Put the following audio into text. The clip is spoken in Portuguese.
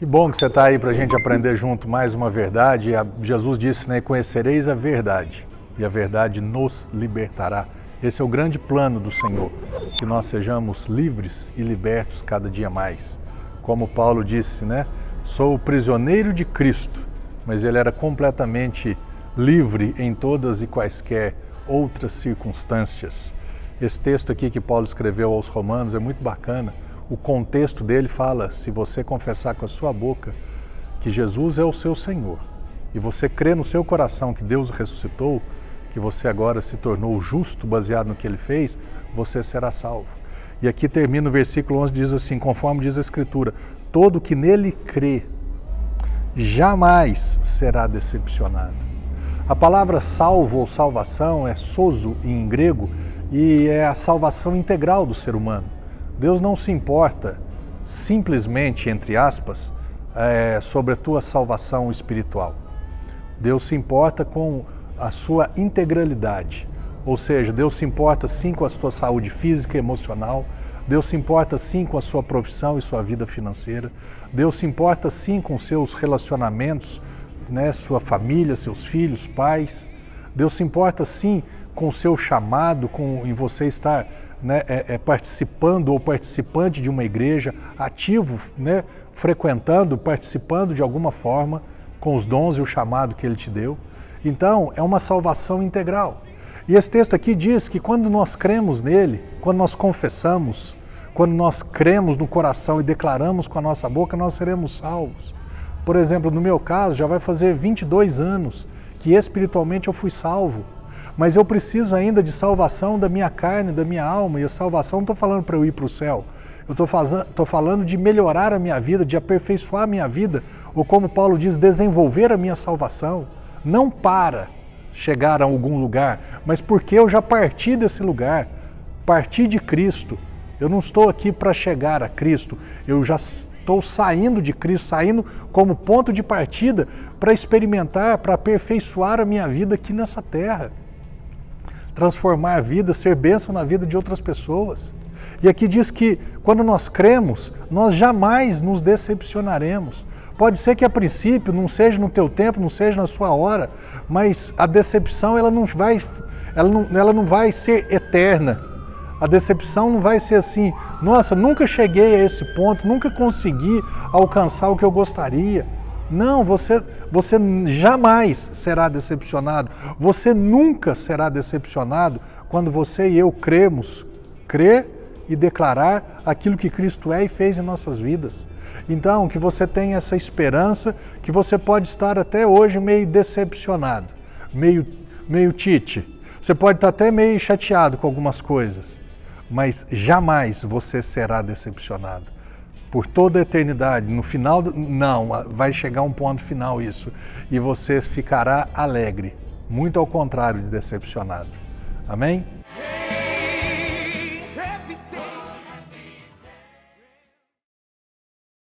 Que bom que você está aí para a gente aprender junto mais uma verdade. Jesus disse, né? Conhecereis a verdade e a verdade nos libertará. Esse é o grande plano do Senhor, que nós sejamos livres e libertos cada dia mais. Como Paulo disse, né? Sou prisioneiro de Cristo, mas ele era completamente livre em todas e quaisquer outras circunstâncias. Esse texto aqui que Paulo escreveu aos Romanos é muito bacana. O contexto dele fala: se você confessar com a sua boca que Jesus é o seu Senhor e você crê no seu coração que Deus ressuscitou, que você agora se tornou justo baseado no que ele fez, você será salvo. E aqui termina o versículo 11, diz assim, conforme diz a Escritura, todo que nele crê jamais será decepcionado. A palavra salvo ou salvação é sozo em grego e é a salvação integral do ser humano. Deus não se importa simplesmente, entre aspas, é, sobre a tua salvação espiritual. Deus se importa com a sua integralidade. Ou seja, Deus se importa sim com a sua saúde física e emocional, Deus se importa sim com a sua profissão e sua vida financeira, Deus se importa sim com seus relacionamentos, né, sua família, seus filhos, pais. Deus se importa sim com o seu chamado, com em você estar né, é, é, participando ou participante de uma igreja, ativo, né, frequentando, participando de alguma forma com os dons e o chamado que Ele te deu. Então, é uma salvação integral. E esse texto aqui diz que quando nós cremos nele, quando nós confessamos, quando nós cremos no coração e declaramos com a nossa boca, nós seremos salvos. Por exemplo, no meu caso, já vai fazer 22 anos que espiritualmente eu fui salvo. Mas eu preciso ainda de salvação da minha carne, da minha alma. E a salvação não estou falando para eu ir para o céu. Eu estou falando de melhorar a minha vida, de aperfeiçoar a minha vida, ou como Paulo diz, desenvolver a minha salvação não para chegar a algum lugar, mas porque eu já parti desse lugar, parti de Cristo. Eu não estou aqui para chegar a Cristo, eu já estou saindo de Cristo, saindo como ponto de partida para experimentar, para aperfeiçoar a minha vida aqui nessa terra. Transformar a vida, ser bênção na vida de outras pessoas. E aqui diz que quando nós cremos, nós jamais nos decepcionaremos. Pode ser que a princípio não seja no teu tempo, não seja na sua hora, mas a decepção ela não vai, ela não, ela não vai ser eterna. A decepção não vai ser assim, nossa, nunca cheguei a esse ponto, nunca consegui alcançar o que eu gostaria. Não, você, você jamais será decepcionado. Você nunca será decepcionado quando você e eu cremos, crer e declarar aquilo que Cristo é e fez em nossas vidas. Então, que você tenha essa esperança, que você pode estar até hoje meio decepcionado, meio, meio tite. Você pode estar até meio chateado com algumas coisas, mas jamais você será decepcionado. Por toda a eternidade, no final, não, vai chegar um ponto final isso, e você ficará alegre, muito ao contrário de decepcionado. Amém?